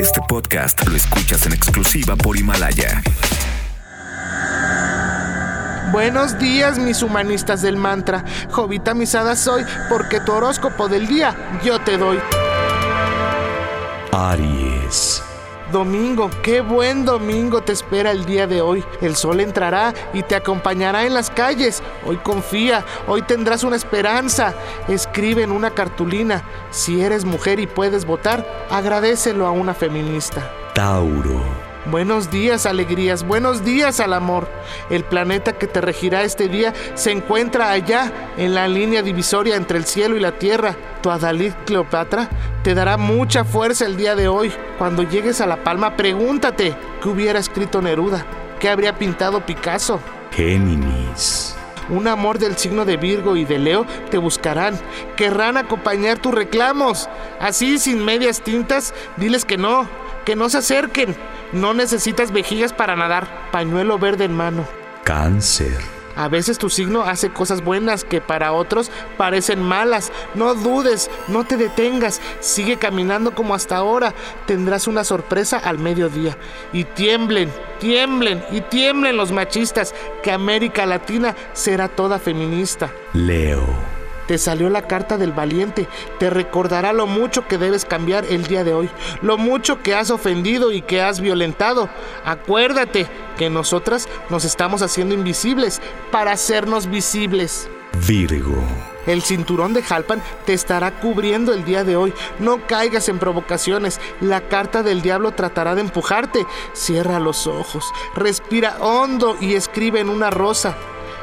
Este podcast lo escuchas en exclusiva por Himalaya. Buenos días, mis humanistas del mantra. Jovita misada soy, porque tu horóscopo del día yo te doy. Aries. Domingo, qué buen domingo te espera el día de hoy. El sol entrará y te acompañará en las calles. Hoy confía, hoy tendrás una esperanza. Escribe en una cartulina. Si eres mujer y puedes votar, agradecelo a una feminista. Tauro. Buenos días, alegrías, buenos días al amor. El planeta que te regirá este día se encuentra allá, en la línea divisoria entre el cielo y la tierra. Tu Adalid Cleopatra te dará mucha fuerza el día de hoy. Cuando llegues a La Palma, pregúntate qué hubiera escrito Neruda, qué habría pintado Picasso. Géminis. Un amor del signo de Virgo y de Leo te buscarán. Querrán acompañar tus reclamos. Así, sin medias tintas, diles que no, que no se acerquen. No necesitas vejigas para nadar. Pañuelo verde en mano. Cáncer. A veces tu signo hace cosas buenas que para otros parecen malas. No dudes, no te detengas, sigue caminando como hasta ahora. Tendrás una sorpresa al mediodía. Y tiemblen, tiemblen y tiemblen los machistas, que América Latina será toda feminista. Leo. Te salió la carta del valiente. Te recordará lo mucho que debes cambiar el día de hoy. Lo mucho que has ofendido y que has violentado. Acuérdate que nosotras nos estamos haciendo invisibles para hacernos visibles. Virgo. El cinturón de Jalpan te estará cubriendo el día de hoy. No caigas en provocaciones. La carta del diablo tratará de empujarte. Cierra los ojos, respira hondo y escribe en una rosa.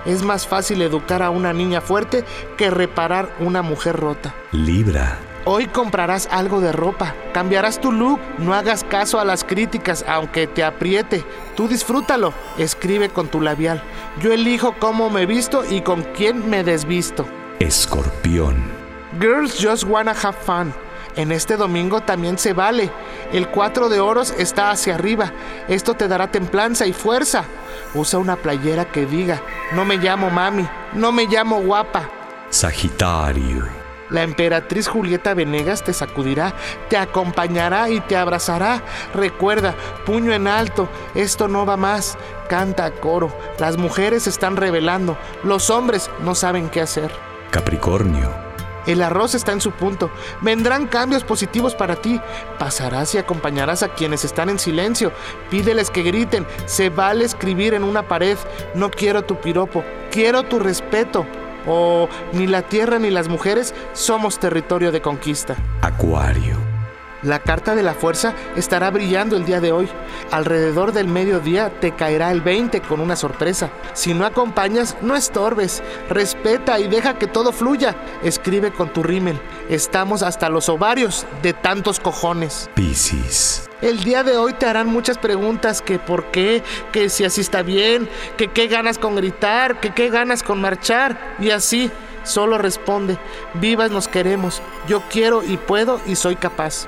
Es más fácil educar a una niña fuerte que reparar una mujer rota. Libra. Hoy comprarás algo de ropa, cambiarás tu look, no hagas caso a las críticas aunque te apriete. Tú disfrútalo, escribe con tu labial. Yo elijo cómo me visto y con quién me desvisto. Escorpión. Girls just wanna have fun. En este domingo también se vale. El 4 de oros está hacia arriba. Esto te dará templanza y fuerza. Usa una playera que diga, no me llamo mami, no me llamo guapa. Sagitario. La emperatriz Julieta Venegas te sacudirá, te acompañará y te abrazará. Recuerda, puño en alto, esto no va más. Canta a coro, las mujeres están revelando, los hombres no saben qué hacer. Capricornio. El arroz está en su punto. Vendrán cambios positivos para ti. Pasarás y acompañarás a quienes están en silencio. Pídeles que griten. Se vale escribir en una pared. No quiero tu piropo. Quiero tu respeto. O ni la tierra ni las mujeres somos territorio de conquista. Acuario. La carta de la fuerza estará brillando el día de hoy. Alrededor del mediodía te caerá el 20 con una sorpresa. Si no acompañas, no estorbes. Respeta y deja que todo fluya. Escribe con tu rímel. Estamos hasta los ovarios de tantos cojones. Piscis. El día de hoy te harán muchas preguntas que por qué, que si así está bien, que qué ganas con gritar, que qué ganas con marchar y así. Solo responde, vivas nos queremos, yo quiero y puedo y soy capaz.